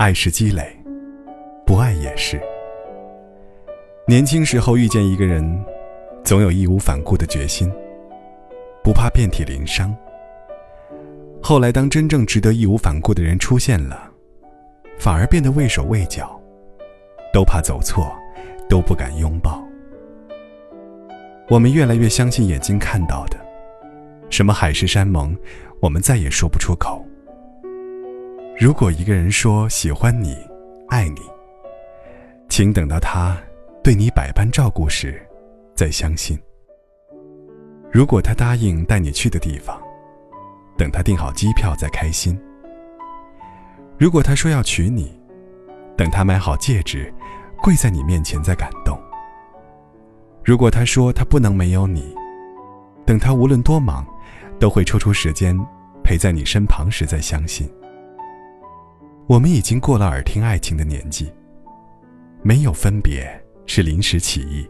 爱是积累，不爱也是。年轻时候遇见一个人，总有义无反顾的决心，不怕遍体鳞伤。后来，当真正值得义无反顾的人出现了，反而变得畏手畏脚，都怕走错，都不敢拥抱。我们越来越相信眼睛看到的，什么海誓山盟，我们再也说不出口。如果一个人说喜欢你、爱你，请等到他对你百般照顾时，再相信。如果他答应带你去的地方，等他订好机票再开心。如果他说要娶你，等他买好戒指，跪在你面前再感动。如果他说他不能没有你，等他无论多忙，都会抽出时间陪在你身旁时再相信。我们已经过了耳听爱情的年纪，没有分别是临时起意，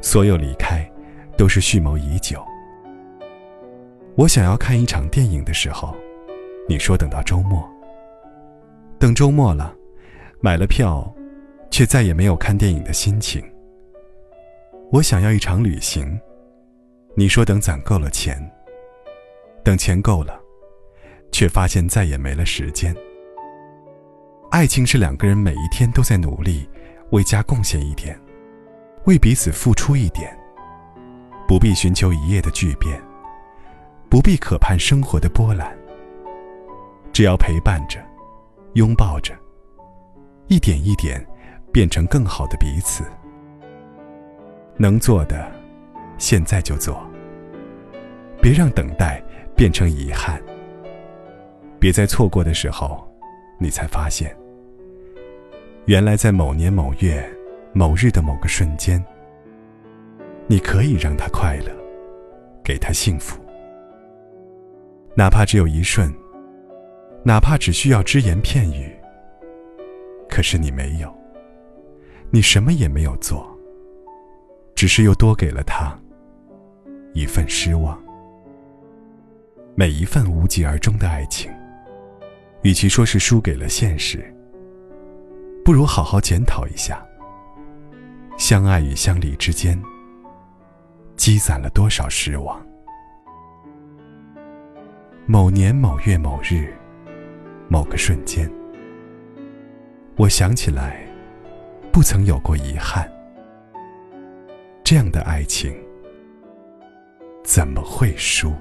所有离开都是蓄谋已久。我想要看一场电影的时候，你说等到周末。等周末了，买了票，却再也没有看电影的心情。我想要一场旅行，你说等攒够了钱。等钱够了，却发现再也没了时间。爱情是两个人每一天都在努力，为家贡献一点，为彼此付出一点。不必寻求一夜的巨变，不必渴盼生活的波澜。只要陪伴着，拥抱着，一点一点变成更好的彼此。能做的，现在就做。别让等待变成遗憾。别在错过的时候，你才发现。原来，在某年某月某日的某个瞬间，你可以让他快乐，给他幸福，哪怕只有一瞬，哪怕只需要只言片语。可是你没有，你什么也没有做，只是又多给了他一份失望。每一份无疾而终的爱情，与其说是输给了现实。不如好好检讨一下，相爱与相离之间，积攒了多少失望。某年某月某日，某个瞬间，我想起来，不曾有过遗憾。这样的爱情，怎么会输？